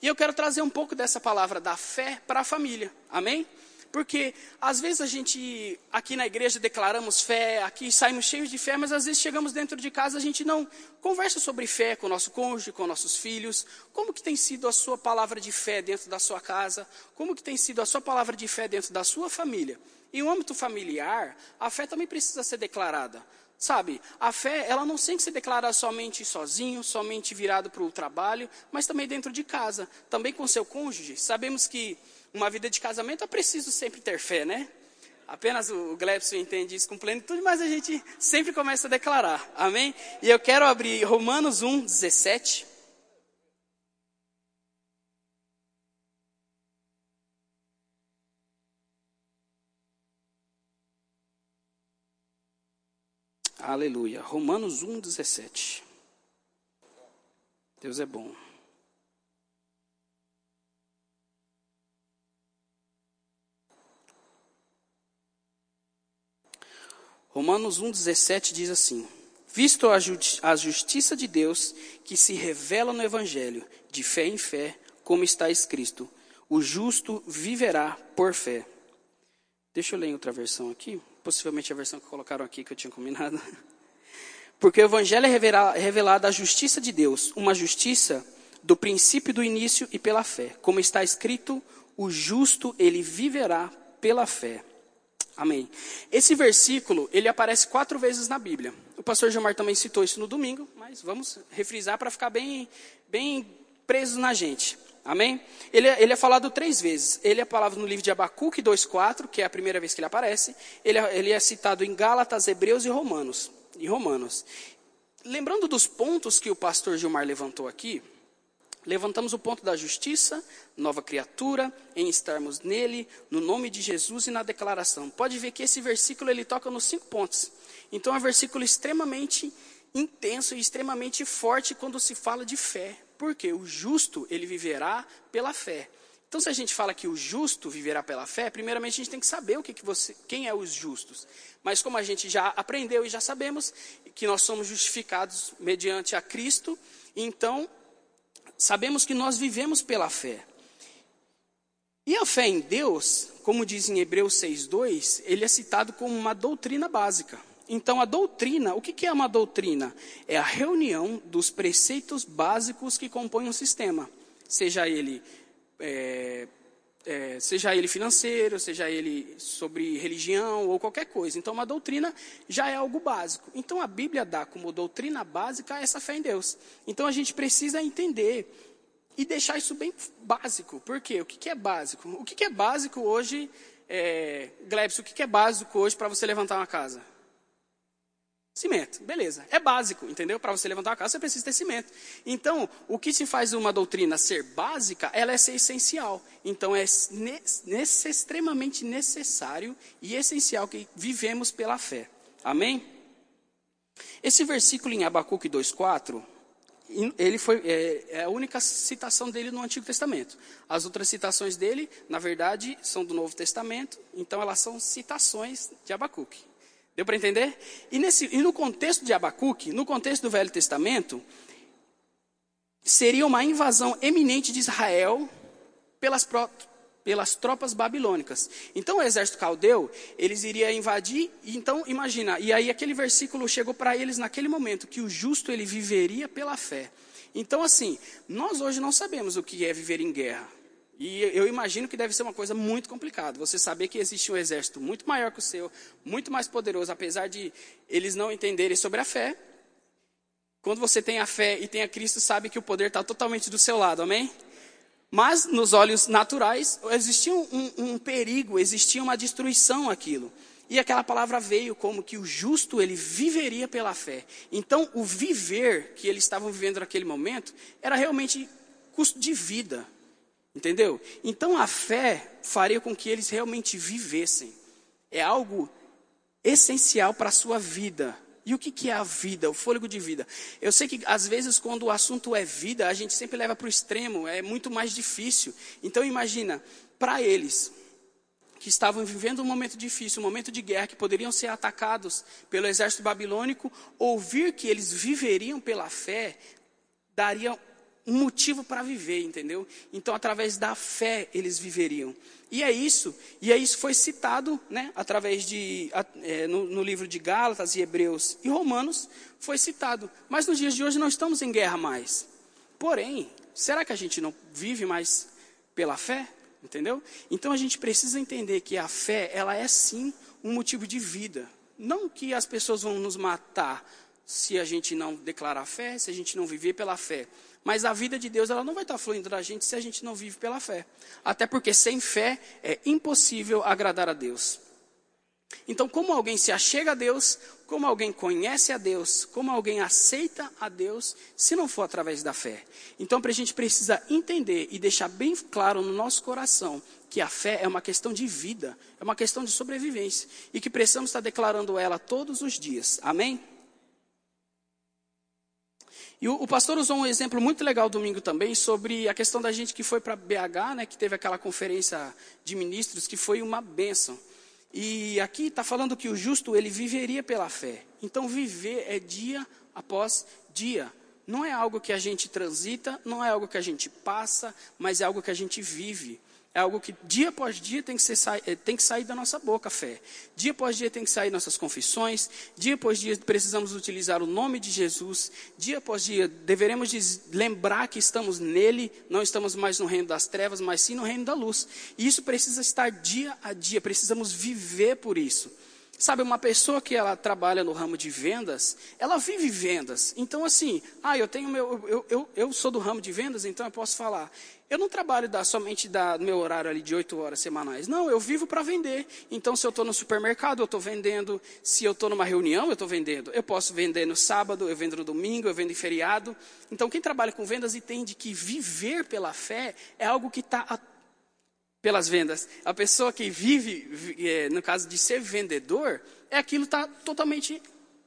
E eu quero trazer um pouco dessa palavra da fé para a família. Amém? Porque às vezes a gente, aqui na igreja, declaramos fé, aqui saímos cheios de fé, mas às vezes chegamos dentro de casa, a gente não conversa sobre fé com o nosso cônjuge, com nossos filhos. Como que tem sido a sua palavra de fé dentro da sua casa? Como que tem sido a sua palavra de fé dentro da sua família? Em um âmbito familiar, a fé também precisa ser declarada. Sabe, a fé, ela não tem que ser declarada somente sozinho, somente virado para o trabalho, mas também dentro de casa, também com seu cônjuge. Sabemos que uma vida de casamento é preciso sempre ter fé, né? Apenas o Glebson entende isso com plenitude, mas a gente sempre começa a declarar, amém? E eu quero abrir Romanos 1, 17. Aleluia. Romanos 1, 17. Deus é bom. Romanos 1,17 diz assim: Visto a, justi a justiça de Deus que se revela no Evangelho, de fé em fé, como está escrito: o justo viverá por fé. Deixa eu ler em outra versão aqui, possivelmente a versão que colocaram aqui que eu tinha combinado. Porque o Evangelho é revelado a justiça de Deus, uma justiça do princípio do início e pela fé. Como está escrito, o justo ele viverá pela fé. Amém. Esse versículo, ele aparece quatro vezes na Bíblia. O pastor Gilmar também citou isso no domingo, mas vamos refrisar para ficar bem, bem preso na gente. Amém? Ele, é, ele é falado três vezes. Ele é falado no livro de Abacuque 2,4, que é a primeira vez que ele aparece. Ele é, ele é citado em Gálatas, Hebreus e Romanos. E Romanos. Lembrando dos pontos que o pastor Gilmar levantou aqui, Levantamos o ponto da justiça, nova criatura, em estarmos nele, no nome de Jesus e na declaração. Pode ver que esse versículo ele toca nos cinco pontos. Então é um versículo extremamente intenso e extremamente forte quando se fala de fé. Porque o justo, ele viverá pela fé. Então, se a gente fala que o justo viverá pela fé, primeiramente a gente tem que saber o que, que você, quem é os justos. Mas como a gente já aprendeu e já sabemos que nós somos justificados mediante a Cristo, então sabemos que nós vivemos pela fé. E a fé em Deus, como diz em Hebreus 6,2, ele é citado como uma doutrina básica. Então, a doutrina, o que é uma doutrina? É a reunião dos preceitos básicos que compõem um sistema, seja ele é, é, seja ele financeiro, seja ele sobre religião ou qualquer coisa. Então, uma doutrina já é algo básico. Então, a Bíblia dá como doutrina básica essa fé em Deus. Então, a gente precisa entender e deixar isso bem básico. Por quê? O que, é básico? O que, é básico hoje, é, o que é básico hoje para você levantar uma casa? Cimento, beleza. É básico, entendeu? Para você levantar uma casa, você precisa ter cimento. Então, o que se faz uma doutrina ser básica, ela é ser essencial. Então, é nesse, extremamente necessário e essencial que vivemos pela fé. Amém? Esse versículo em Abacuque 2,4, ele foi, é, é, a única citação dele no Antigo Testamento. As outras citações dele, na verdade, são do Novo Testamento, então elas são citações de Abacuque. Deu para entender? E, nesse, e no contexto de Abacuque, no contexto do Velho Testamento, seria uma invasão eminente de Israel pelas, pelas tropas babilônicas. Então o exército caldeu, eles iriam invadir, então imagina, e aí aquele versículo chegou para eles naquele momento, que o justo ele viveria pela fé. Então assim, nós hoje não sabemos o que é viver em guerra. E eu imagino que deve ser uma coisa muito complicada. Você saber que existe um exército muito maior que o seu, muito mais poderoso, apesar de eles não entenderem sobre a fé. Quando você tem a fé e tem a Cristo, sabe que o poder está totalmente do seu lado, amém? Mas nos olhos naturais existia um, um, perigo, existia uma destruição aquilo. E aquela palavra veio como que o justo ele viveria pela fé. Então o viver que eles estavam vivendo naquele momento era realmente custo de vida. Entendeu? Então a fé faria com que eles realmente vivessem. É algo essencial para a sua vida. E o que, que é a vida, o fôlego de vida? Eu sei que às vezes quando o assunto é vida, a gente sempre leva para o extremo, é muito mais difícil. Então imagina, para eles, que estavam vivendo um momento difícil, um momento de guerra, que poderiam ser atacados pelo exército babilônico, ouvir que eles viveriam pela fé, daria um motivo para viver, entendeu? Então, através da fé, eles viveriam. E é isso, e é isso foi citado, né, através de, é, no, no, livro de Gálatas e Hebreus e Romanos, foi citado. Mas nos dias de hoje não estamos em guerra mais. Porém, será que a gente não vive mais pela fé? Entendeu? Então a gente precisa entender que a fé, ela é sim um motivo de vida. Não que as pessoas vão nos matar se a gente não declarar fé, se a gente não viver pela fé. Mas a vida de Deus, ela não vai estar fluindo da gente se a gente não vive pela fé. Até porque sem fé é impossível agradar a Deus. Então, como alguém se achega a Deus, como alguém conhece a Deus, como alguém aceita a Deus, se não for através da fé. Então, a gente precisa entender e deixar bem claro no nosso coração que a fé é uma questão de vida, é uma questão de sobrevivência e que precisamos estar declarando ela todos os dias. Amém? E o, o, pastor usou um exemplo muito legal domingo também sobre a questão da gente que foi para BH, né, que teve aquela conferência de ministros que foi uma bênção. E aqui está falando que o justo ele viveria pela fé. Então viver é dia após dia. Não é algo que a gente transita, não é algo que a gente passa, mas é algo que a gente vive. É algo que dia após dia tem que, ser, eh, tem que sair da nossa boca a fé. Dia após dia tem que sair nossas confissões. Dia após dia precisamos utilizar o nome de Jesus. Dia após dia deveremos lembrar que estamos nele, não estamos mais no reino das trevas, mas sim no reino da luz. E isso precisa estar dia a dia, precisamos viver por isso. Sabe, uma pessoa que ela trabalha no ramo de vendas, ela vive vendas. Então, assim, ah, eu tenho meu, eu, eu, eu sou do ramo de vendas, então eu posso falar. Eu não trabalho da, somente da, meu horário ali de oito horas semanais. Não, eu vivo para vender. Então, se eu estou no supermercado, eu estou vendendo. Se eu estou numa reunião, eu estou vendendo. Eu posso vender no sábado, eu vendo no domingo, eu vendo em feriado. Então, quem trabalha com vendas entende que viver pela fé é algo que está pelas vendas. A pessoa que vive, é, no caso de ser vendedor, é aquilo que está totalmente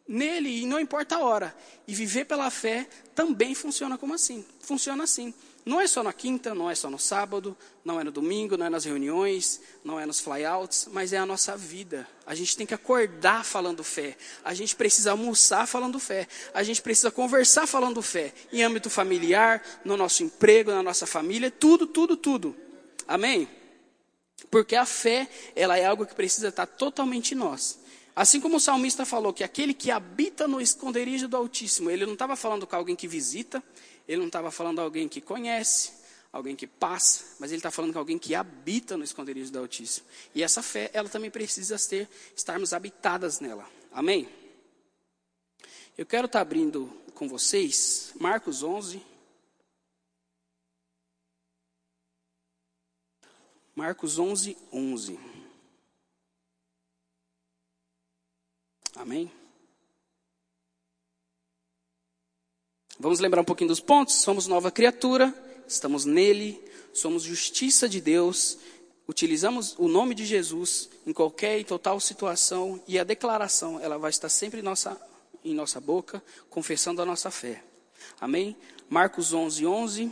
nele e não importa a hora. E viver pela fé também funciona como assim. Funciona assim. Não é só na quinta, não é só no sábado, não é no domingo, não é nas reuniões, não é nos flyouts, mas é a nossa vida. A gente tem que acordar falando fé. A gente precisa almoçar falando fé. A gente precisa conversar falando fé. Em âmbito familiar, no nosso emprego, na nossa família, tudo, tudo, tudo. Amém? Porque a fé, ela é algo que precisa estar totalmente em nós. Assim como o salmista falou que aquele que habita no esconderijo do Altíssimo, ele não estava falando com alguém que visita, ele não estava falando com alguém que conhece, alguém que passa, mas ele está falando com alguém que habita no esconderijo do Altíssimo. E essa fé, ela também precisa ter, estarmos habitadas nela. Amém? Eu quero estar abrindo com vocês Marcos 11, Marcos 11, 11. Amém? Vamos lembrar um pouquinho dos pontos? Somos nova criatura, estamos nele, somos justiça de Deus, utilizamos o nome de Jesus em qualquer e total situação e a declaração, ela vai estar sempre em nossa, em nossa boca, confessando a nossa fé. Amém? Marcos 11, 11.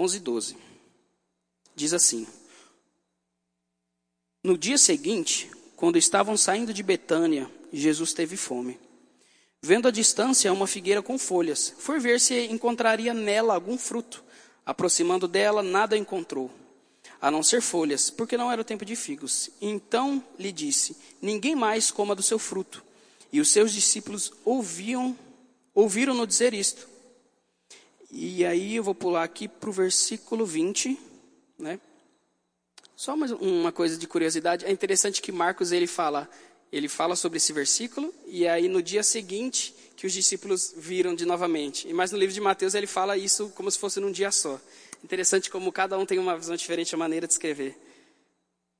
11, 12. Diz assim: No dia seguinte, quando estavam saindo de Betânia, Jesus teve fome. Vendo à distância uma figueira com folhas, foi ver se encontraria nela algum fruto. Aproximando dela, nada encontrou, a não ser folhas, porque não era o tempo de figos. Então lhe disse: Ninguém mais coma do seu fruto. E os seus discípulos ouviam, ouviram-no dizer isto. E aí eu vou pular aqui para o versículo 20, né? Só uma, uma coisa de curiosidade, é interessante que Marcos ele fala, ele fala sobre esse versículo e aí no dia seguinte que os discípulos viram de novamente. E mais no livro de Mateus ele fala isso como se fosse num dia só. Interessante como cada um tem uma visão diferente a maneira de escrever.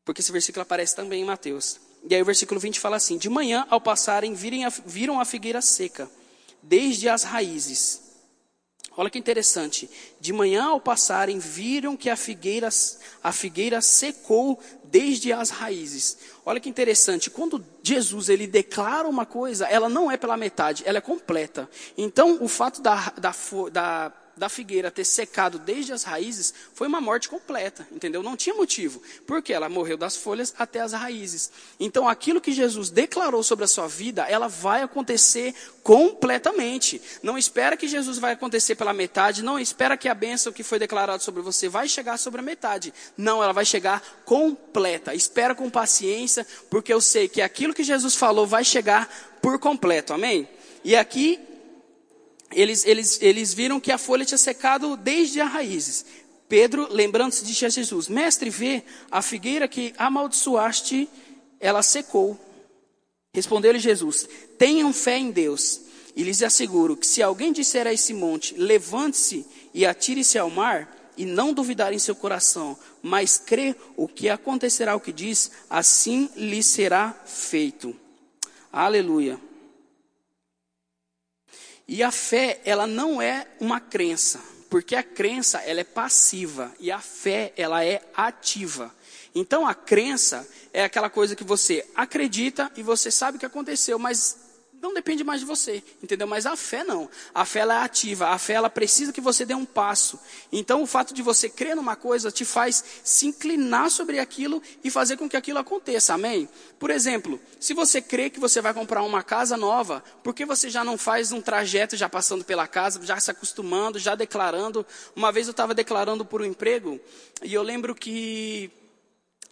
Porque esse versículo aparece também em Mateus. E aí o versículo 20 fala assim: De manhã, ao passarem, viram a figueira seca, desde as raízes. Olha que interessante. De manhã ao passarem, viram que a figueira, a figueira secou desde as raízes. Olha que interessante. Quando Jesus ele declara uma coisa, ela não é pela metade, ela é completa. Então, o fato da, da, da da figueira ter secado desde as raízes foi uma morte completa, entendeu? Não tinha motivo, porque ela morreu das folhas até as raízes. Então, aquilo que Jesus declarou sobre a sua vida, ela vai acontecer completamente. Não espera que Jesus vai acontecer pela metade, não espera que a bênção que foi declarada sobre você vai chegar sobre a metade. Não, ela vai chegar completa. Espera com paciência, porque eu sei que aquilo que Jesus falou vai chegar por completo. Amém? E aqui eles, eles, eles viram que a folha tinha secado desde as raízes. Pedro, lembrando-se, disse a Jesus: Mestre, vê, a figueira que amaldiçoaste, ela secou. Respondeu-lhe Jesus: Tenham fé em Deus. E lhes asseguro que se alguém disser a esse monte: Levante-se e atire-se ao mar, e não duvidar em seu coração, mas crê o que acontecerá o que diz, assim lhe será feito. Aleluia. E a fé, ela não é uma crença, porque a crença, ela é passiva e a fé, ela é ativa. Então a crença é aquela coisa que você acredita e você sabe o que aconteceu, mas não depende mais de você, entendeu? Mas a fé não. A fé ela é ativa, a fé ela precisa que você dê um passo. Então o fato de você crer numa coisa te faz se inclinar sobre aquilo e fazer com que aquilo aconteça. Amém? Por exemplo, se você crê que você vai comprar uma casa nova, por que você já não faz um trajeto já passando pela casa, já se acostumando, já declarando? Uma vez eu estava declarando por um emprego e eu lembro que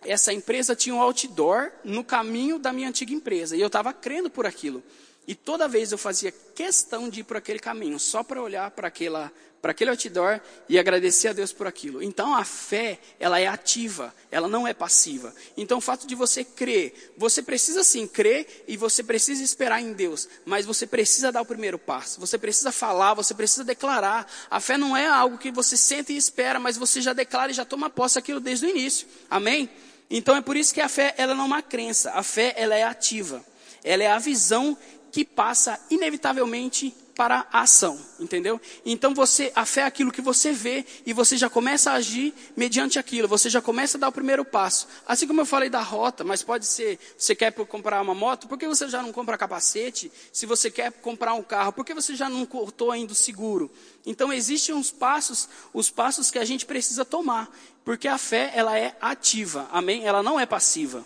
essa empresa tinha um outdoor no caminho da minha antiga empresa e eu estava crendo por aquilo. E toda vez eu fazia questão de ir por aquele caminho, só para olhar para aquela para aquele outdoor e agradecer a Deus por aquilo. Então a fé, ela é ativa, ela não é passiva. Então o fato de você crer, você precisa sim crer e você precisa esperar em Deus, mas você precisa dar o primeiro passo. Você precisa falar, você precisa declarar. A fé não é algo que você sente e espera, mas você já declara e já toma posse aquilo desde o início. Amém? Então é por isso que a fé, ela não é uma crença. A fé, ela é ativa. Ela é a visão que passa inevitavelmente para a ação, entendeu? Então você, a fé é aquilo que você vê e você já começa a agir mediante aquilo, você já começa a dar o primeiro passo. Assim como eu falei da rota, mas pode ser, você quer comprar uma moto, por que você já não compra capacete? Se você quer comprar um carro, por que você já não cortou ainda o seguro? Então existem uns passos, os passos que a gente precisa tomar, porque a fé ela é ativa, amém? Ela não é passiva.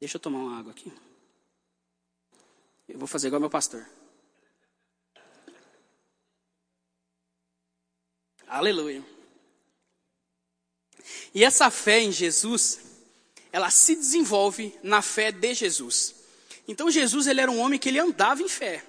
Deixa eu tomar uma água aqui. Eu vou fazer igual meu pastor. Aleluia. E essa fé em Jesus, ela se desenvolve na fé de Jesus. Então Jesus ele era um homem que ele andava em fé.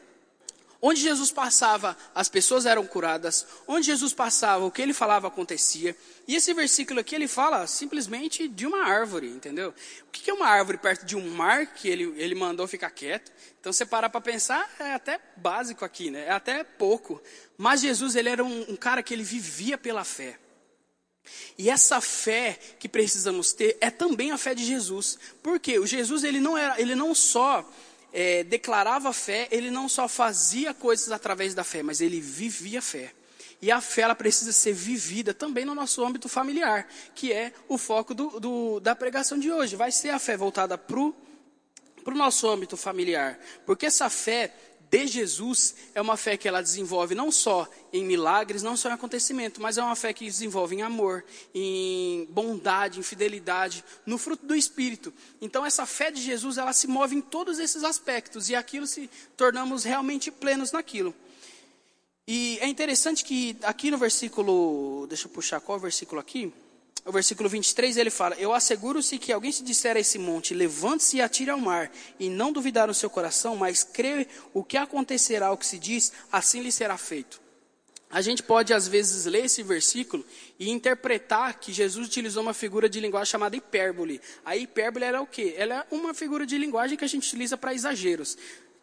Onde Jesus passava, as pessoas eram curadas. Onde Jesus passava, o que ele falava acontecia. E esse versículo aqui, ele fala simplesmente de uma árvore, entendeu? O que é uma árvore perto de um mar que ele, ele mandou ficar quieto? Então, você parar para pensar, é até básico aqui, né? É até pouco. Mas Jesus, ele era um, um cara que ele vivia pela fé. E essa fé que precisamos ter é também a fé de Jesus. Porque o Jesus, ele não, era, ele não só é, declarava fé, ele não só fazia coisas através da fé, mas ele vivia fé. E a fé ela precisa ser vivida também no nosso âmbito familiar, que é o foco do, do, da pregação de hoje. Vai ser a fé voltada para o nosso âmbito familiar. Porque essa fé de Jesus é uma fé que ela desenvolve não só em milagres, não só em acontecimento, mas é uma fé que desenvolve em amor, em bondade, em fidelidade, no fruto do Espírito. Então essa fé de Jesus, ela se move em todos esses aspectos e aquilo se tornamos realmente plenos naquilo. E é interessante que aqui no versículo, deixa eu puxar qual é o versículo aqui? O versículo 23, ele fala: Eu asseguro-se que alguém se disser a esse monte, levante-se e atire ao mar, e não duvidar no seu coração, mas crê o que acontecerá, o que se diz, assim lhe será feito. A gente pode, às vezes, ler esse versículo e interpretar que Jesus utilizou uma figura de linguagem chamada hipérbole. A hipérbole era o quê? Ela é uma figura de linguagem que a gente utiliza para exageros.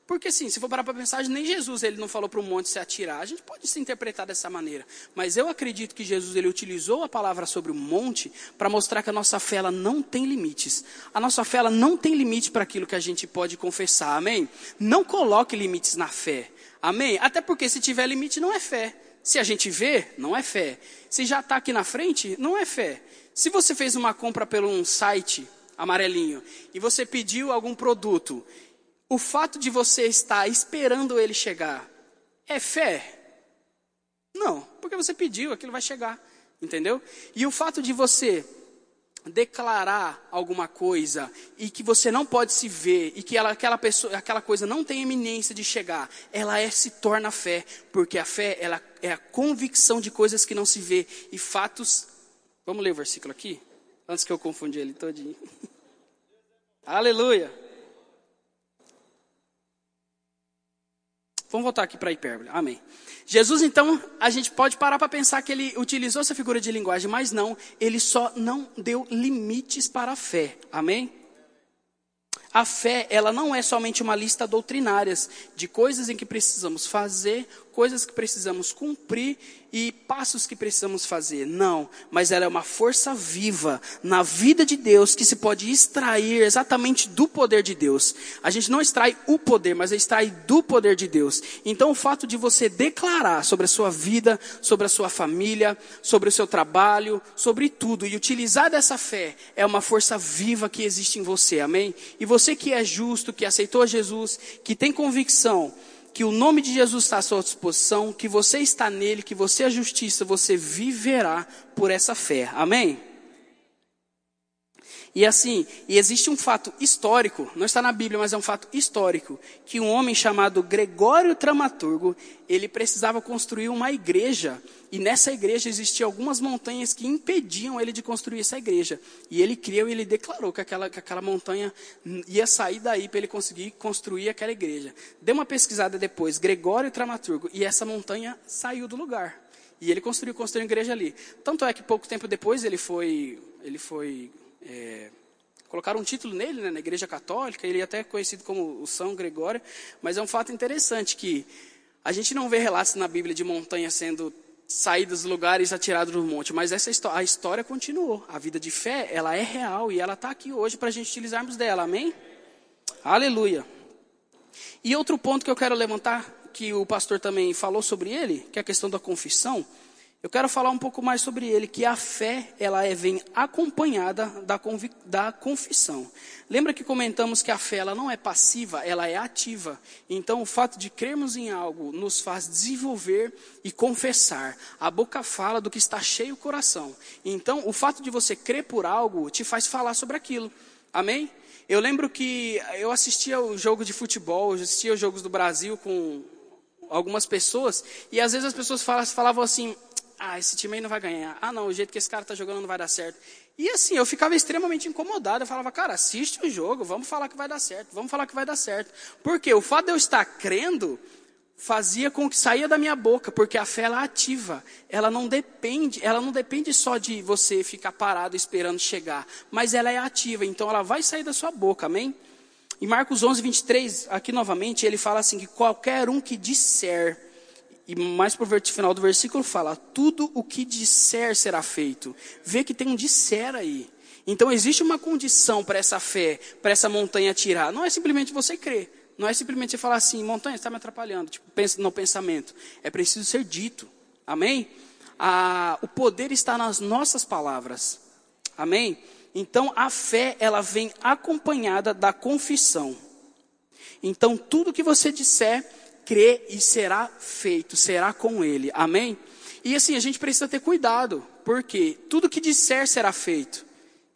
Porque assim, se for parar para pensar, nem Jesus ele não falou para o monte se atirar. A gente pode se interpretar dessa maneira. Mas eu acredito que Jesus ele utilizou a palavra sobre o monte para mostrar que a nossa fé ela não tem limites. A nossa fé ela não tem limite para aquilo que a gente pode confessar. Amém? Não coloque limites na fé. Amém? Até porque se tiver limite não é fé. Se a gente vê, não é fé. Se já está aqui na frente, não é fé. Se você fez uma compra pelo um site amarelinho e você pediu algum produto o fato de você estar esperando ele chegar é fé? Não, porque você pediu, aquilo vai chegar, entendeu? E o fato de você declarar alguma coisa e que você não pode se ver e que ela, aquela pessoa, aquela coisa não tem eminência de chegar, ela é, se torna fé, porque a fé ela é a convicção de coisas que não se vê e fatos. Vamos ler o versículo aqui, antes que eu confundi ele todinho. Aleluia. Vamos voltar aqui para a hipérbole. Amém. Jesus, então, a gente pode parar para pensar que ele utilizou essa figura de linguagem, mas não, ele só não deu limites para a fé. Amém? A fé, ela não é somente uma lista doutrinárias de coisas em que precisamos fazer, coisas que precisamos cumprir e passos que precisamos fazer. Não, mas ela é uma força viva na vida de Deus que se pode extrair exatamente do poder de Deus. A gente não extrai o poder, mas extrai do poder de Deus. Então, o fato de você declarar sobre a sua vida, sobre a sua família, sobre o seu trabalho, sobre tudo e utilizar dessa fé é uma força viva que existe em você. Amém? E você que é justo, que aceitou Jesus, que tem convicção que o nome de Jesus está à sua disposição, que você está nele, que você é justiça, você viverá por essa fé. Amém? E assim, e existe um fato histórico, não está na Bíblia, mas é um fato histórico, que um homem chamado Gregório Tramaturgo, ele precisava construir uma igreja, e nessa igreja existiam algumas montanhas que impediam ele de construir essa igreja. E ele criou e ele declarou que aquela, que aquela montanha ia sair daí para ele conseguir construir aquela igreja. Dê uma pesquisada depois, Gregório Tramaturgo, e essa montanha saiu do lugar. E ele construiu, construiu uma igreja ali. Tanto é que pouco tempo depois ele foi, ele foi é, colocaram um título nele, né, na Igreja Católica, ele é até conhecido como o São Gregório, mas é um fato interessante que a gente não vê relatos na Bíblia de montanhas sendo saídas dos lugares atirados do monte, mas essa a história continuou. A vida de fé, ela é real e ela está aqui hoje para a gente utilizarmos dela, amém? Aleluia. E outro ponto que eu quero levantar, que o pastor também falou sobre ele, que é a questão da confissão, eu quero falar um pouco mais sobre ele, que a fé, ela é, vem acompanhada da, da confissão. Lembra que comentamos que a fé, ela não é passiva, ela é ativa. Então, o fato de crermos em algo nos faz desenvolver e confessar. A boca fala do que está cheio o coração. Então, o fato de você crer por algo te faz falar sobre aquilo. Amém? Eu lembro que eu assistia o jogo de futebol, eu assistia os jogos do Brasil com algumas pessoas, e às vezes as pessoas falavam assim, ah, esse time aí não vai ganhar. Ah, não, o jeito que esse cara está jogando não vai dar certo. E assim, eu ficava extremamente incomodado. Eu falava, cara, assiste o jogo, vamos falar que vai dar certo, vamos falar que vai dar certo. Porque o fato de eu estar crendo fazia com que saía da minha boca, porque a fé ela é ativa. Ela não depende, ela não depende só de você ficar parado esperando chegar, mas ela é ativa, então ela vai sair da sua boca, amém? Em Marcos 11, 23, aqui novamente, ele fala assim: que qualquer um que disser, e mais para o final do versículo fala: tudo o que disser será feito. Vê que tem um disser aí. Então existe uma condição para essa fé, para essa montanha tirar. Não é simplesmente você crer. Não é simplesmente você falar assim, montanha está me atrapalhando, tipo, pensa no pensamento. É preciso ser dito. Amém? Ah, o poder está nas nossas palavras. Amém? Então a fé, ela vem acompanhada da confissão. Então tudo que você disser crê e será feito, será com ele. Amém? E assim, a gente precisa ter cuidado, porque tudo que disser será feito.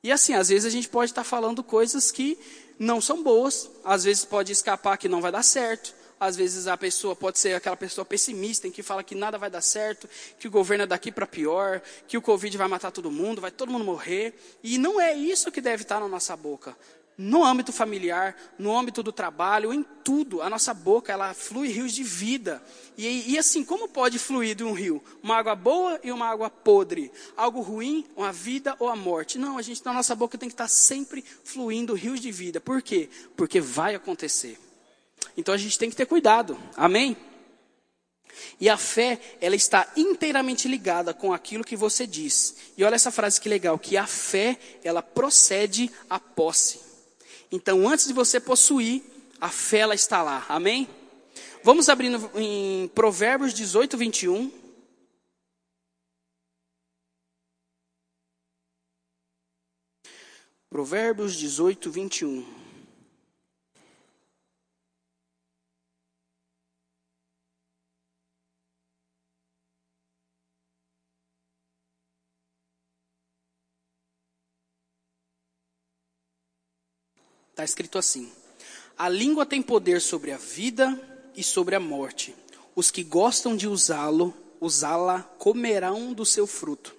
E assim, às vezes a gente pode estar falando coisas que não são boas, às vezes pode escapar que não vai dar certo, às vezes a pessoa pode ser aquela pessoa pessimista em que fala que nada vai dar certo, que o governo é daqui para pior, que o Covid vai matar todo mundo, vai todo mundo morrer. E não é isso que deve estar na nossa boca no âmbito familiar, no âmbito do trabalho, em tudo, a nossa boca, ela flui rios de vida. E, e, assim, como pode fluir de um rio? Uma água boa e uma água podre. Algo ruim, uma vida ou a morte. Não, a gente, na nossa boca tem que estar sempre fluindo rios de vida. Por quê? Porque vai acontecer. Então a gente tem que ter cuidado. Amém? E a fé, ela está inteiramente ligada com aquilo que você diz. E olha essa frase que legal, que a fé, ela procede à posse. Então, antes de você possuir, a fé ela está lá. Amém? Vamos abrindo em Provérbios 18, 21. Provérbios 18, 21. Está escrito assim: A língua tem poder sobre a vida e sobre a morte. Os que gostam de usá-lo, usá-la, comerão do seu fruto.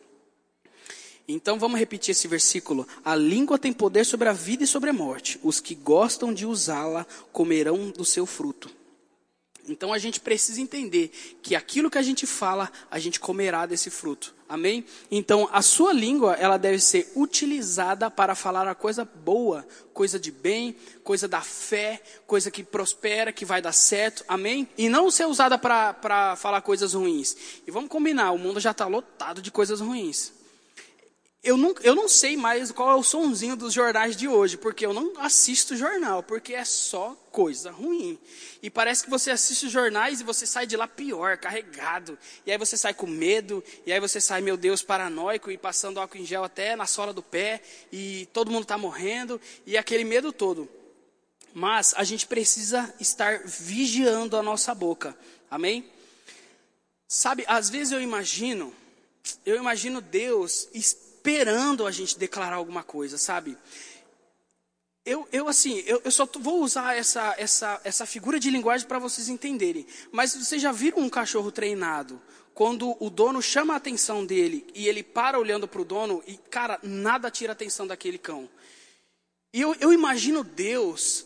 Então vamos repetir esse versículo. A língua tem poder sobre a vida e sobre a morte. Os que gostam de usá-la comerão do seu fruto. Então a gente precisa entender que aquilo que a gente fala, a gente comerá desse fruto. Amém? Então a sua língua, ela deve ser utilizada para falar a coisa boa, coisa de bem, coisa da fé, coisa que prospera, que vai dar certo. Amém? E não ser usada para falar coisas ruins. E vamos combinar, o mundo já está lotado de coisas ruins. Eu não, eu não sei mais qual é o sonzinho dos jornais de hoje, porque eu não assisto jornal, porque é só coisa ruim. E parece que você assiste jornais e você sai de lá pior, carregado. E aí você sai com medo, e aí você sai, meu Deus, paranoico e passando álcool em gel até na sola do pé, e todo mundo está morrendo, e aquele medo todo. Mas a gente precisa estar vigiando a nossa boca. Amém? Sabe, às vezes eu imagino, eu imagino Deus esperando a gente declarar alguma coisa, sabe? Eu, eu assim, eu, eu só vou usar essa, essa, essa figura de linguagem para vocês entenderem. Mas vocês já viram um cachorro treinado? Quando o dono chama a atenção dele e ele para olhando para o dono e, cara, nada tira a atenção daquele cão. E eu, eu imagino Deus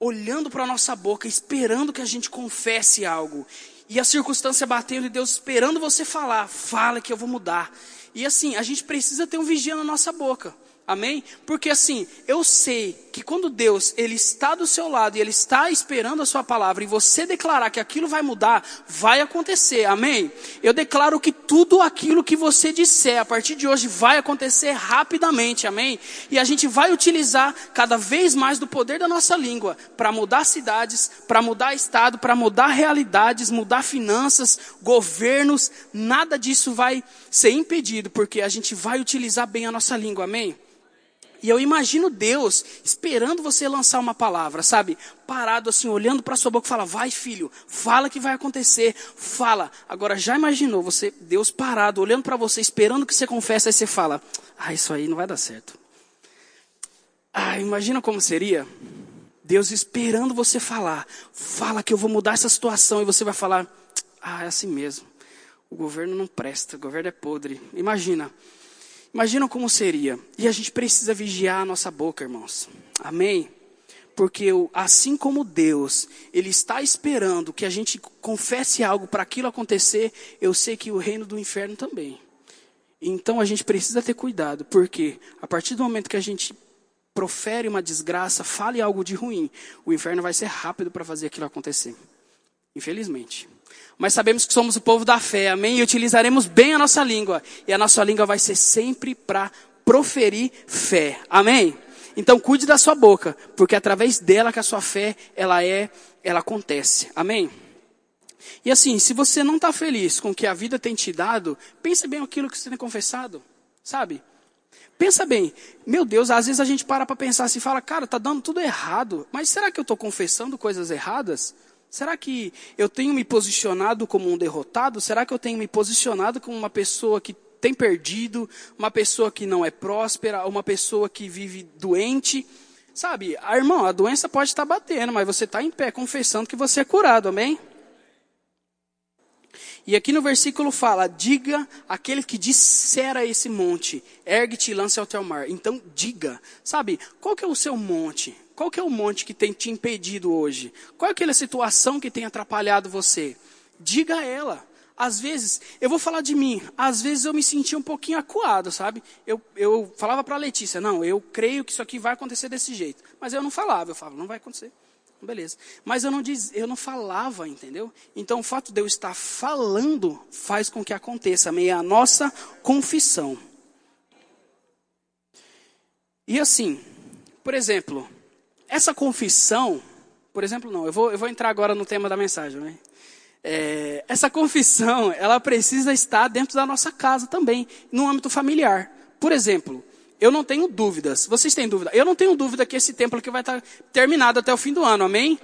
olhando para a nossa boca, esperando que a gente confesse algo. E a circunstância batendo e Deus esperando você falar, fala que eu vou mudar. E assim, a gente precisa ter um vigia na nossa boca. Amém? Porque assim, eu sei que quando Deus, Ele está do seu lado e Ele está esperando a sua palavra e você declarar que aquilo vai mudar, vai acontecer. Amém? Eu declaro que tudo aquilo que você disser a partir de hoje vai acontecer rapidamente. Amém? E a gente vai utilizar cada vez mais do poder da nossa língua para mudar cidades, para mudar estado, para mudar realidades, mudar finanças, governos. Nada disso vai ser impedido porque a gente vai utilizar bem a nossa língua. Amém? E eu imagino Deus esperando você lançar uma palavra, sabe? Parado assim, olhando para sua boca e fala: "Vai, filho, fala que vai acontecer, fala". Agora já imaginou você, Deus parado, olhando para você, esperando que você confesse, aí você fala: "Ah, isso aí não vai dar certo". Ah, imagina como seria? Deus esperando você falar: "Fala que eu vou mudar essa situação" e você vai falar: "Ah, é assim mesmo. O governo não presta, o governo é podre". Imagina. Imagina como seria. E a gente precisa vigiar a nossa boca, irmãos. Amém? Porque assim como Deus, Ele está esperando que a gente confesse algo para aquilo acontecer, eu sei que o reino do inferno também. Então a gente precisa ter cuidado, porque a partir do momento que a gente profere uma desgraça, fale algo de ruim, o inferno vai ser rápido para fazer aquilo acontecer. Infelizmente mas sabemos que somos o povo da fé, amém? E utilizaremos bem a nossa língua, e a nossa língua vai ser sempre para proferir fé, amém? Então cuide da sua boca, porque através dela que a sua fé, ela é, ela acontece, amém? E assim, se você não está feliz com o que a vida tem te dado, pense bem aquilo que você tem confessado, sabe? Pensa bem, meu Deus, às vezes a gente para para pensar assim e fala, cara, tá dando tudo errado, mas será que eu estou confessando coisas erradas? Será que eu tenho me posicionado como um derrotado? Será que eu tenho me posicionado como uma pessoa que tem perdido, uma pessoa que não é próspera, uma pessoa que vive doente? Sabe, a irmão, a doença pode estar batendo, mas você está em pé confessando que você é curado, amém? E aqui no versículo fala: diga aquele que disser a esse monte, ergue-te e lance ao teu mar. Então diga, sabe, qual que é o seu monte? Qual que é o monte que tem te impedido hoje? Qual é aquela situação que tem atrapalhado você? Diga a ela. Às vezes, eu vou falar de mim, às vezes eu me sentia um pouquinho acuado, sabe? Eu, eu falava para a Letícia, não, eu creio que isso aqui vai acontecer desse jeito. Mas eu não falava, eu falava, não vai acontecer. Beleza. Mas eu não, diz, eu não falava, entendeu? Então o fato de eu estar falando faz com que aconteça, meio a nossa confissão. E assim, por exemplo, essa confissão, por exemplo, não, eu vou, eu vou entrar agora no tema da mensagem, né? É, essa confissão, ela precisa estar dentro da nossa casa também, no âmbito familiar. Por exemplo, eu não tenho dúvidas. Vocês têm dúvida? Eu não tenho dúvida que esse templo aqui vai estar terminado até o fim do ano, amém?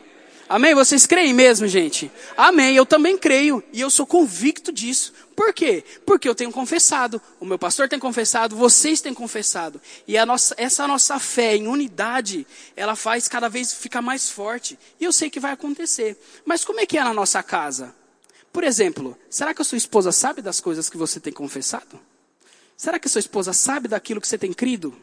Amém? Vocês creem mesmo, gente? Amém. Eu também creio e eu sou convicto disso. Por quê? Porque eu tenho confessado, o meu pastor tem confessado, vocês têm confessado. E a nossa, essa nossa fé em unidade, ela faz cada vez ficar mais forte. E eu sei que vai acontecer. Mas como é que é na nossa casa? Por exemplo, será que a sua esposa sabe das coisas que você tem confessado? Será que a sua esposa sabe daquilo que você tem crido?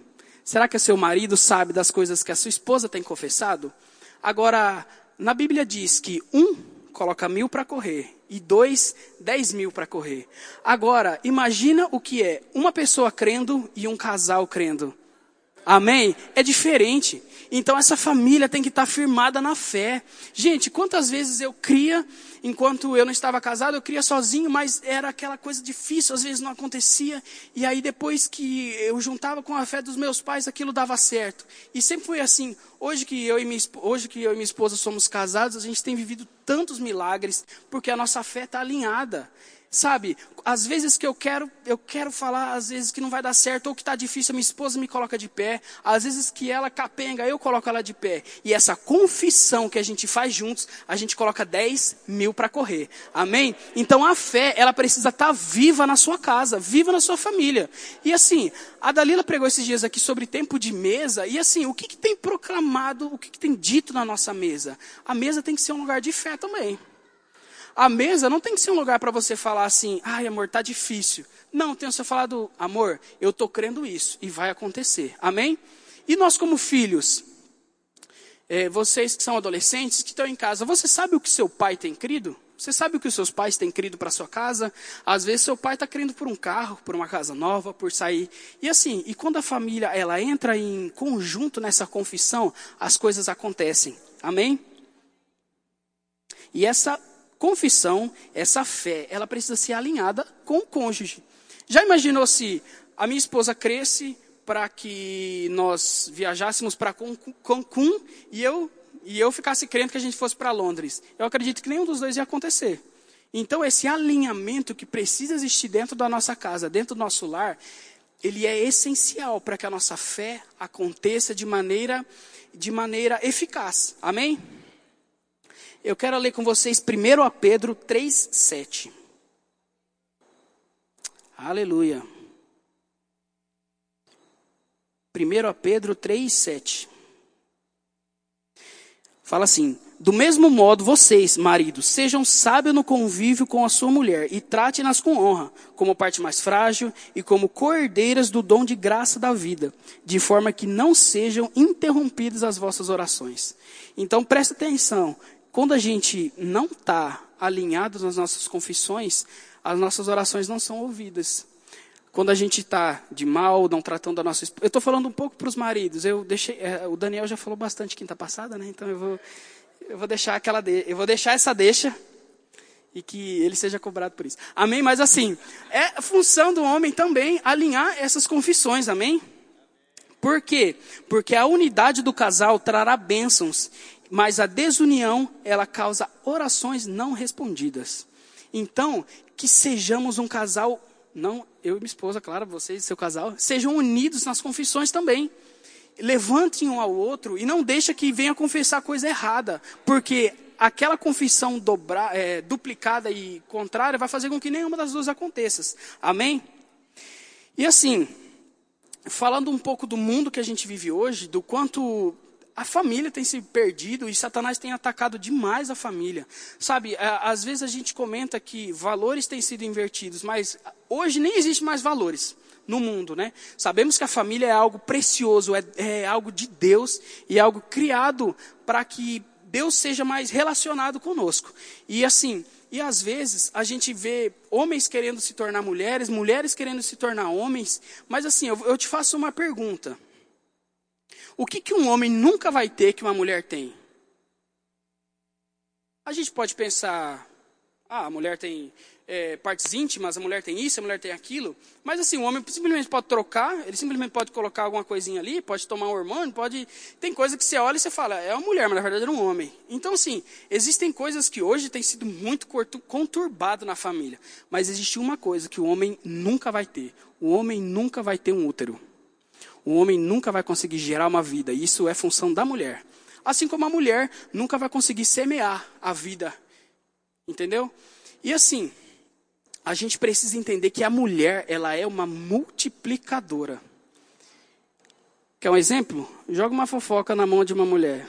Será que o seu marido sabe das coisas que a sua esposa tem confessado? Agora, na Bíblia diz que um coloca mil para correr e dois, dez mil para correr. Agora, imagina o que é uma pessoa crendo e um casal crendo. Amém? É diferente. Então essa família tem que estar firmada na fé. Gente, quantas vezes eu cria, enquanto eu não estava casado, eu cria sozinho, mas era aquela coisa difícil, às vezes não acontecia. E aí depois que eu juntava com a fé dos meus pais, aquilo dava certo. E sempre foi assim. Hoje que eu e minha, hoje que eu e minha esposa somos casados, a gente tem vivido tantos milagres, porque a nossa fé está alinhada. Sabe, às vezes que eu quero, eu quero falar, às vezes que não vai dar certo, ou que está difícil, minha esposa me coloca de pé, às vezes que ela capenga, eu coloco ela de pé. E essa confissão que a gente faz juntos, a gente coloca 10 mil para correr. Amém? Então a fé, ela precisa estar tá viva na sua casa, viva na sua família. E assim, a Dalila pregou esses dias aqui sobre tempo de mesa, e assim, o que, que tem proclamado, o que, que tem dito na nossa mesa? A mesa tem que ser um lugar de fé também. A mesa não tem que ser um lugar para você falar assim, ai amor, tá difícil. Não, tem ser falado, amor, eu estou crendo isso e vai acontecer. Amém? E nós como filhos, é, vocês que são adolescentes, que estão em casa, você sabe o que seu pai tem crido? Você sabe o que os seus pais têm crido para sua casa? Às vezes seu pai está querendo por um carro, por uma casa nova, por sair. E assim, e quando a família ela entra em conjunto nessa confissão, as coisas acontecem. Amém? E essa confissão, essa fé, ela precisa ser alinhada com o cônjuge. Já imaginou se a minha esposa cresce para que nós viajássemos para Cancún e eu e eu ficasse crendo que a gente fosse para Londres? Eu acredito que nenhum dos dois ia acontecer. Então esse alinhamento que precisa existir dentro da nossa casa, dentro do nosso lar, ele é essencial para que a nossa fé aconteça de maneira de maneira eficaz. Amém? Eu quero ler com vocês 1 a Pedro 3, 7. Aleluia. 1 a Pedro 3, 7. Fala assim: Do mesmo modo, vocês, maridos, sejam sábios no convívio com a sua mulher e trate-nas com honra, como parte mais frágil e como cordeiras do dom de graça da vida, de forma que não sejam interrompidas as vossas orações. Então, presta atenção quando a gente não está alinhado nas nossas confissões, as nossas orações não são ouvidas. Quando a gente está de mal, não tratando a nossa esposa. Eu estou falando um pouco para os maridos. Eu deixei, é, o Daniel já falou bastante quinta passada, né? Então eu vou, eu vou deixar aquela, de, eu vou deixar essa deixa e que ele seja cobrado por isso. Amém? Mas assim, é função do homem também alinhar essas confissões. Amém? Por quê? Porque a unidade do casal trará bênçãos mas a desunião, ela causa orações não respondidas. Então, que sejamos um casal, não eu e minha esposa, claro, vocês e seu casal, sejam unidos nas confissões também. Levantem um ao outro e não deixa que venha confessar coisa errada, porque aquela confissão dobra, é, duplicada e contrária vai fazer com que nenhuma das duas aconteça. Amém? E assim, falando um pouco do mundo que a gente vive hoje, do quanto a família tem se perdido e Satanás tem atacado demais a família. Sabe, às vezes a gente comenta que valores têm sido invertidos, mas hoje nem existe mais valores no mundo, né? Sabemos que a família é algo precioso, é, é algo de Deus e é algo criado para que Deus seja mais relacionado conosco. E assim, e às vezes a gente vê homens querendo se tornar mulheres, mulheres querendo se tornar homens, mas assim, eu, eu te faço uma pergunta. O que, que um homem nunca vai ter que uma mulher tem? A gente pode pensar, ah, a mulher tem é, partes íntimas, a mulher tem isso, a mulher tem aquilo. Mas assim, o homem simplesmente pode trocar, ele simplesmente pode colocar alguma coisinha ali, pode tomar um hormônio, pode. Tem coisa que você olha e você fala, é uma mulher, mas na verdade era um homem. Então, assim, existem coisas que hoje têm sido muito conturbado na família. Mas existe uma coisa que o homem nunca vai ter: o homem nunca vai ter um útero. O homem nunca vai conseguir gerar uma vida. Isso é função da mulher. Assim como a mulher nunca vai conseguir semear a vida. Entendeu? E assim, a gente precisa entender que a mulher, ela é uma multiplicadora. Quer um exemplo? Joga uma fofoca na mão de uma mulher.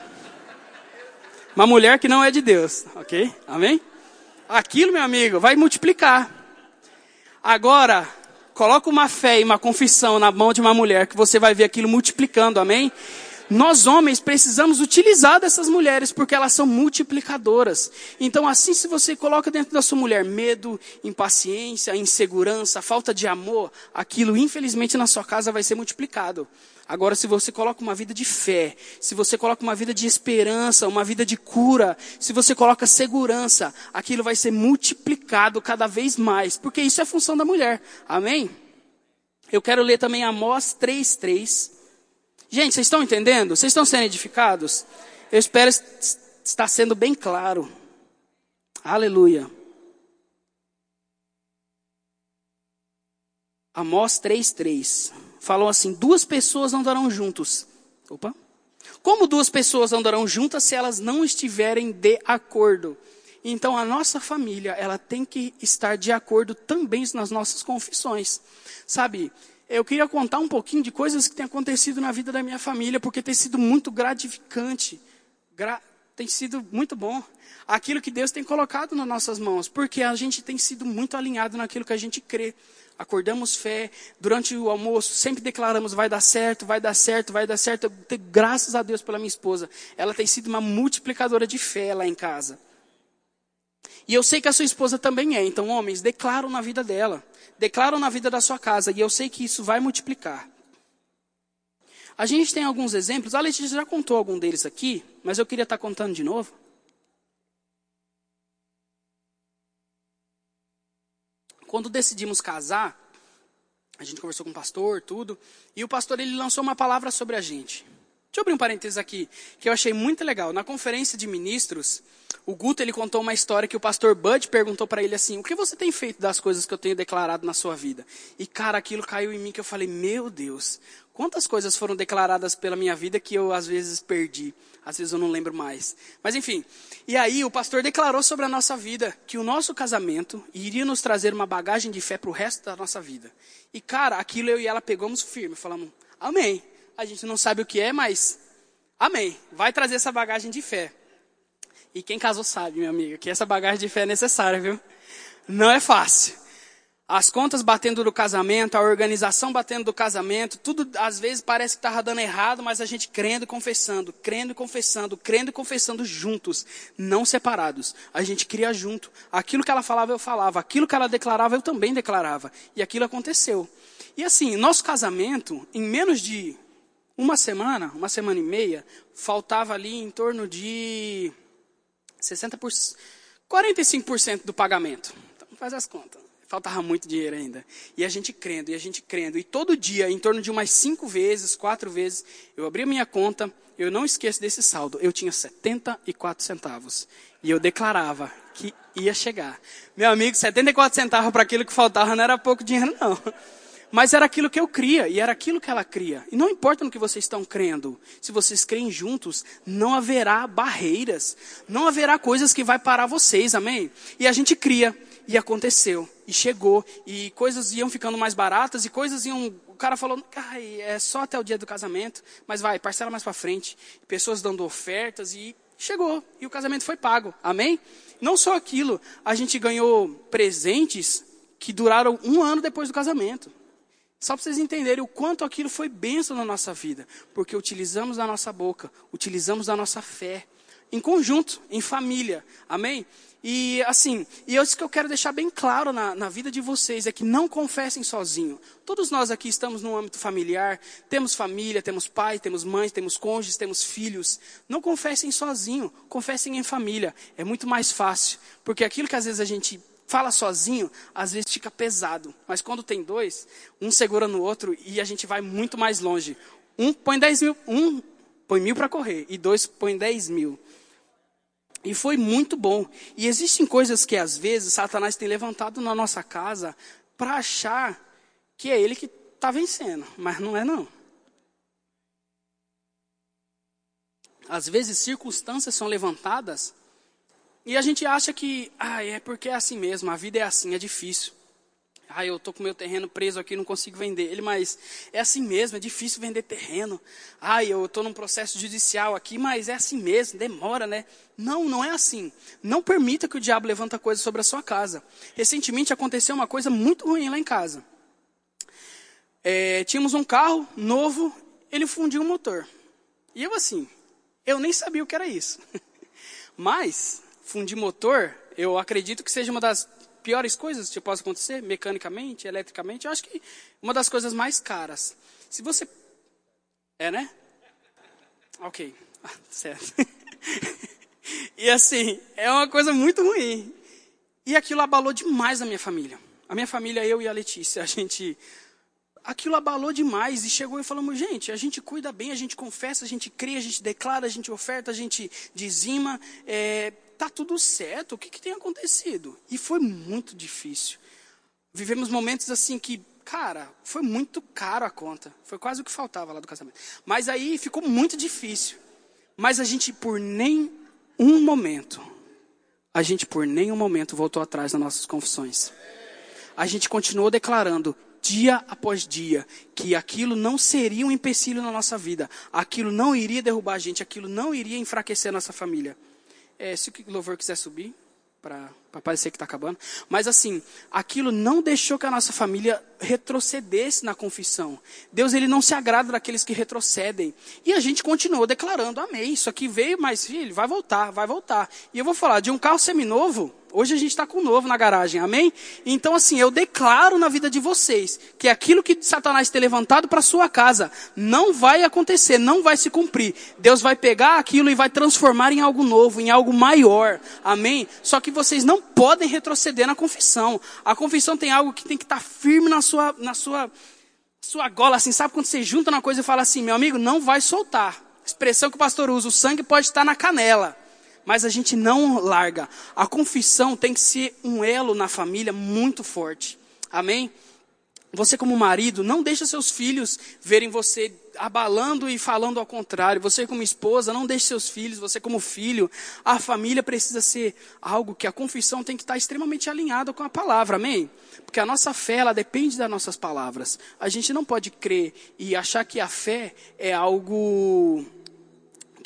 Uma mulher que não é de Deus, ok? Amém? Aquilo, meu amigo, vai multiplicar. Agora, coloca uma fé e uma confissão na mão de uma mulher que você vai ver aquilo multiplicando, amém? Nós homens precisamos utilizar dessas mulheres porque elas são multiplicadoras. Então, assim, se você coloca dentro da sua mulher medo, impaciência, insegurança, falta de amor, aquilo, infelizmente, na sua casa vai ser multiplicado. Agora, se você coloca uma vida de fé, se você coloca uma vida de esperança, uma vida de cura, se você coloca segurança, aquilo vai ser multiplicado cada vez mais, porque isso é função da mulher. Amém? Eu quero ler também Amós 3:3. Gente, vocês estão entendendo? Vocês estão sendo edificados? Eu espero estar sendo bem claro. Aleluia. Amós 3:3. Falou assim: duas pessoas andarão juntos. Opa. Como duas pessoas andarão juntas se elas não estiverem de acordo? Então a nossa família, ela tem que estar de acordo também nas nossas confissões. Sabe, eu queria contar um pouquinho de coisas que têm acontecido na vida da minha família, porque tem sido muito gratificante, gra tem sido muito bom. Aquilo que Deus tem colocado nas nossas mãos, porque a gente tem sido muito alinhado naquilo que a gente crê. Acordamos fé, durante o almoço sempre declaramos vai dar certo, vai dar certo, vai dar certo. Graças a Deus pela minha esposa. Ela tem sido uma multiplicadora de fé lá em casa. E eu sei que a sua esposa também é. Então, homens, declaram na vida dela. Declaram na vida da sua casa. E eu sei que isso vai multiplicar. A gente tem alguns exemplos. A Letícia já contou algum deles aqui. Mas eu queria estar contando de novo. Quando decidimos casar, a gente conversou com o pastor, tudo. E o pastor, ele lançou uma palavra sobre a gente. Deixa eu abrir um parênteses aqui, que eu achei muito legal. Na conferência de ministros, o Guto ele contou uma história que o pastor Bud perguntou para ele assim: "O que você tem feito das coisas que eu tenho declarado na sua vida?" E cara, aquilo caiu em mim que eu falei: "Meu Deus, quantas coisas foram declaradas pela minha vida que eu às vezes perdi, às vezes eu não lembro mais". Mas enfim, e aí o pastor declarou sobre a nossa vida que o nosso casamento iria nos trazer uma bagagem de fé para o resto da nossa vida. E cara, aquilo eu e ela pegamos firme, falamos: "Amém". A gente não sabe o que é, mas amém. Vai trazer essa bagagem de fé. E quem casou sabe, minha amiga, que essa bagagem de fé é necessária, viu? Não é fácil. As contas batendo do casamento, a organização batendo do casamento, tudo às vezes parece que estava dando errado, mas a gente crendo e confessando, crendo e confessando, crendo e confessando juntos, não separados. A gente cria junto. Aquilo que ela falava, eu falava. Aquilo que ela declarava, eu também declarava. E aquilo aconteceu. E assim, nosso casamento, em menos de uma semana, uma semana e meia, faltava ali em torno de 60%, 45% do pagamento. Então faz as contas. Faltava muito dinheiro ainda. E a gente crendo, e a gente crendo. E todo dia, em torno de umas cinco vezes, quatro vezes, eu abri a minha conta, eu não esqueço desse saldo. Eu tinha 74 centavos. E eu declarava que ia chegar. Meu amigo, 74 centavos para aquilo que faltava não era pouco dinheiro, não. Mas era aquilo que eu cria e era aquilo que ela cria. E não importa no que vocês estão crendo, se vocês creem juntos, não haverá barreiras, não haverá coisas que vai parar vocês, amém? E a gente cria e aconteceu e chegou e coisas iam ficando mais baratas e coisas iam o cara falou, é só até o dia do casamento, mas vai, parcela mais para frente. Pessoas dando ofertas e chegou e o casamento foi pago. Amém? Não só aquilo, a gente ganhou presentes que duraram um ano depois do casamento. Só para vocês entenderem o quanto aquilo foi bênção na nossa vida. Porque utilizamos a nossa boca, utilizamos a nossa fé. Em conjunto, em família. Amém? E assim, e isso que eu quero deixar bem claro na, na vida de vocês é que não confessem sozinho. Todos nós aqui estamos no âmbito familiar, temos família, temos pai, temos mãe, temos cônjuges, temos filhos. Não confessem sozinho, confessem em família. É muito mais fácil. Porque aquilo que às vezes a gente fala sozinho, às vezes fica pesado. Mas quando tem dois, um segura no outro e a gente vai muito mais longe. Um põe 10 mil, um põe mil para correr e dois põe 10 mil. E foi muito bom. E existem coisas que às vezes Satanás tem levantado na nossa casa para achar que é ele que está vencendo, mas não é não. às vezes circunstâncias são levantadas e a gente acha que, ah, é porque é assim mesmo, a vida é assim, é difícil. Ah, eu estou com meu terreno preso aqui, não consigo vender ele, mas é assim mesmo, é difícil vender terreno. Ah, eu estou num processo judicial aqui, mas é assim mesmo, demora, né? Não, não é assim. Não permita que o diabo levanta coisa sobre a sua casa. Recentemente aconteceu uma coisa muito ruim lá em casa. É, tínhamos um carro novo, ele fundiu o motor. E eu assim, eu nem sabia o que era isso. Mas, fundir motor, eu acredito que seja uma das piores coisas que possa acontecer, mecanicamente, eletricamente, eu acho que uma das coisas mais caras. Se você. É, né? Ok. Ah, certo. e assim, é uma coisa muito ruim. E aquilo abalou demais a minha família. A minha família, eu e a Letícia, a gente. Aquilo abalou demais e chegou e falamos, gente, a gente cuida bem, a gente confessa, a gente crê, a gente declara, a gente oferta, a gente dizima, é, tá tudo certo, o que, que tem acontecido? E foi muito difícil. Vivemos momentos assim que, cara, foi muito caro a conta. Foi quase o que faltava lá do casamento. Mas aí ficou muito difícil. Mas a gente, por nem um momento, a gente por nenhum momento voltou atrás nas nossas confissões. A gente continuou declarando dia após dia que aquilo não seria um empecilho na nossa vida, aquilo não iria derrubar a gente, aquilo não iria enfraquecer a nossa família. É, se o louvor quiser subir, para parecer que está acabando. Mas assim, aquilo não deixou que a nossa família retrocedesse na confissão. Deus ele não se agrada daqueles que retrocedem. E a gente continuou declarando, amém, isso aqui veio, mas filho, vai voltar, vai voltar. E eu vou falar de um carro seminovo, Hoje a gente está com um novo na garagem, amém? Então, assim, eu declaro na vida de vocês que aquilo que Satanás tem levantado para sua casa não vai acontecer, não vai se cumprir. Deus vai pegar aquilo e vai transformar em algo novo, em algo maior, amém? Só que vocês não podem retroceder na confissão. A confissão tem algo que tem que estar tá firme na sua, na sua, sua gola, assim, sabe quando você junta uma coisa e fala assim, meu amigo, não vai soltar. Expressão que o pastor usa, o sangue pode estar na canela mas a gente não larga. A confissão tem que ser um elo na família muito forte. Amém? Você como marido, não deixa seus filhos verem você abalando e falando ao contrário. Você como esposa, não deixe seus filhos, você como filho. A família precisa ser algo que a confissão tem que estar extremamente alinhada com a palavra, amém? Porque a nossa fé, ela depende das nossas palavras. A gente não pode crer e achar que a fé é algo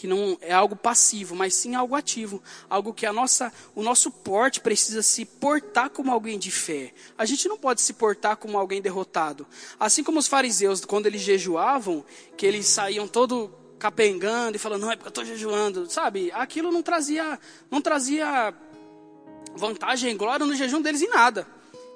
que não é algo passivo, mas sim algo ativo, algo que a nossa, o nosso porte precisa se portar como alguém de fé. A gente não pode se portar como alguém derrotado. Assim como os fariseus, quando eles jejuavam, que eles saíam todo capengando e falando, não, é porque eu estou jejuando, sabe? Aquilo não trazia, não trazia vantagem, glória no jejum deles em nada.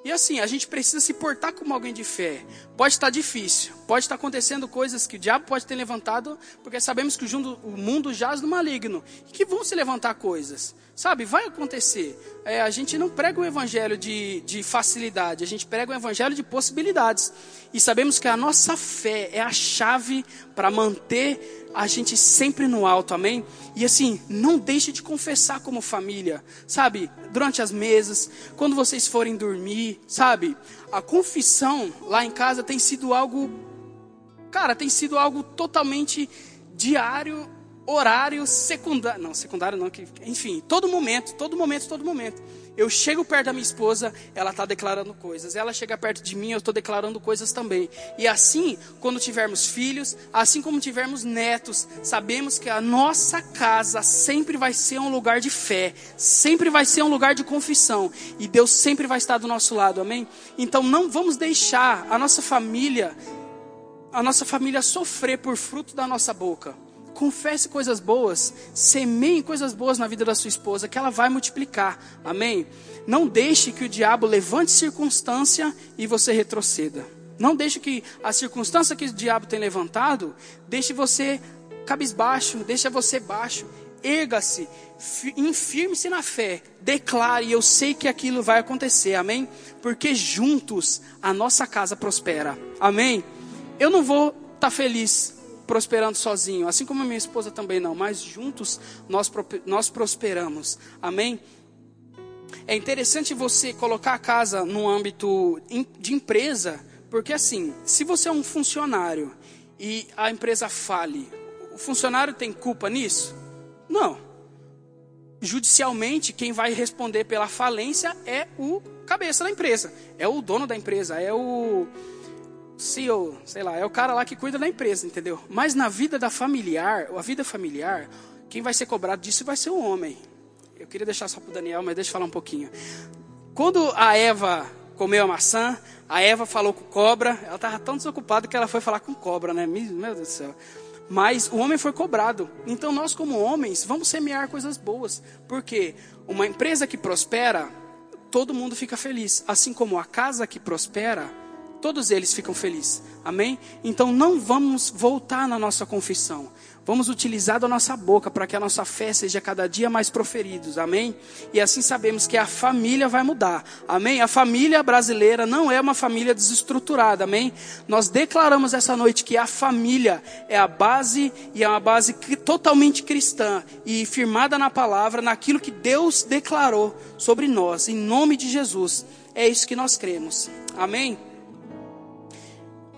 E assim, a gente precisa se portar como alguém de fé. Pode estar difícil, pode estar acontecendo coisas que o diabo pode ter levantado, porque sabemos que o mundo jaz no maligno e que vão se levantar coisas. Sabe, vai acontecer. É, a gente não prega um evangelho de, de facilidade, a gente prega um evangelho de possibilidades. E sabemos que a nossa fé é a chave para manter a gente sempre no alto, amém? E assim, não deixe de confessar como família, sabe? Durante as mesas, quando vocês forem dormir, sabe? A confissão lá em casa tem sido algo, cara, tem sido algo totalmente diário horário secundário. Não, secundário não, que, enfim, todo momento, todo momento, todo momento. Eu chego perto da minha esposa, ela está declarando coisas. Ela chega perto de mim, eu estou declarando coisas também. E assim, quando tivermos filhos, assim como tivermos netos, sabemos que a nossa casa sempre vai ser um lugar de fé, sempre vai ser um lugar de confissão. E Deus sempre vai estar do nosso lado, amém? Então não vamos deixar a nossa família, a nossa família sofrer por fruto da nossa boca confesse coisas boas, semeie coisas boas na vida da sua esposa, que ela vai multiplicar. Amém? Não deixe que o diabo levante circunstância e você retroceda. Não deixe que a circunstância que o diabo tem levantado deixe você cabisbaixo, deixe você baixo. Erga-se, infirme-se na fé, declare, eu sei que aquilo vai acontecer, amém? Porque juntos a nossa casa prospera, amém? Eu não vou estar tá feliz prosperando sozinho, assim como a minha esposa também não, mas juntos nós, nós prosperamos. Amém? É interessante você colocar a casa no âmbito de empresa, porque assim, se você é um funcionário e a empresa fale, O funcionário tem culpa nisso? Não. Judicialmente, quem vai responder pela falência é o cabeça da empresa, é o dono da empresa, é o CEO, sei lá, é o cara lá que cuida da empresa, entendeu? Mas na vida da familiar, a vida familiar, quem vai ser cobrado disso vai ser o homem. Eu queria deixar só para o Daniel, mas deixa eu falar um pouquinho. Quando a Eva comeu a maçã, a Eva falou com cobra, ela estava tão desocupada que ela foi falar com cobra, né? Meu Deus do céu. Mas o homem foi cobrado. Então nós, como homens, vamos semear coisas boas. Porque uma empresa que prospera, todo mundo fica feliz. Assim como a casa que prospera, todos eles ficam felizes. Amém? Então não vamos voltar na nossa confissão. Vamos utilizar da nossa boca para que a nossa fé seja cada dia mais proferidos. Amém? E assim sabemos que a família vai mudar. Amém? A família brasileira não é uma família desestruturada. Amém? Nós declaramos essa noite que a família é a base e é uma base totalmente cristã e firmada na palavra, naquilo que Deus declarou sobre nós, em nome de Jesus. É isso que nós cremos. Amém?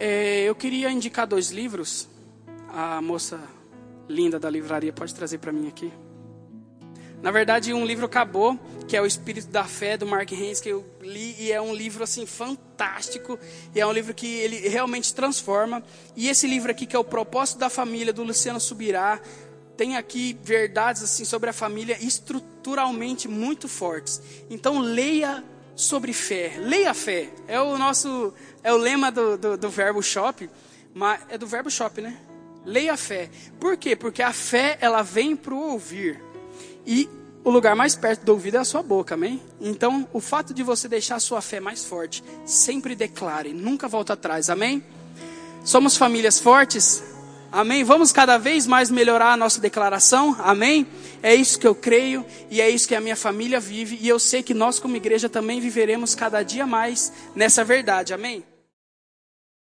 É, eu queria indicar dois livros. A moça linda da livraria pode trazer para mim aqui. Na verdade, um livro acabou, que é o Espírito da Fé do Mark Haynes, que eu li e é um livro assim fantástico, e é um livro que ele realmente transforma. E esse livro aqui que é o Propósito da Família do Luciano Subirá, tem aqui verdades assim sobre a família estruturalmente muito fortes. Então leia sobre fé, leia a fé. É o nosso é o lema do, do, do verbo shop, mas é do verbo shop, né? Leia a fé. Por quê? Porque a fé, ela vem para o ouvir. E o lugar mais perto do ouvido é a sua boca, amém? Então, o fato de você deixar a sua fé mais forte, sempre declare, nunca volta atrás, amém? Somos famílias fortes, amém? Vamos cada vez mais melhorar a nossa declaração, amém? É isso que eu creio e é isso que a minha família vive, e eu sei que nós, como igreja, também viveremos cada dia mais nessa verdade, amém?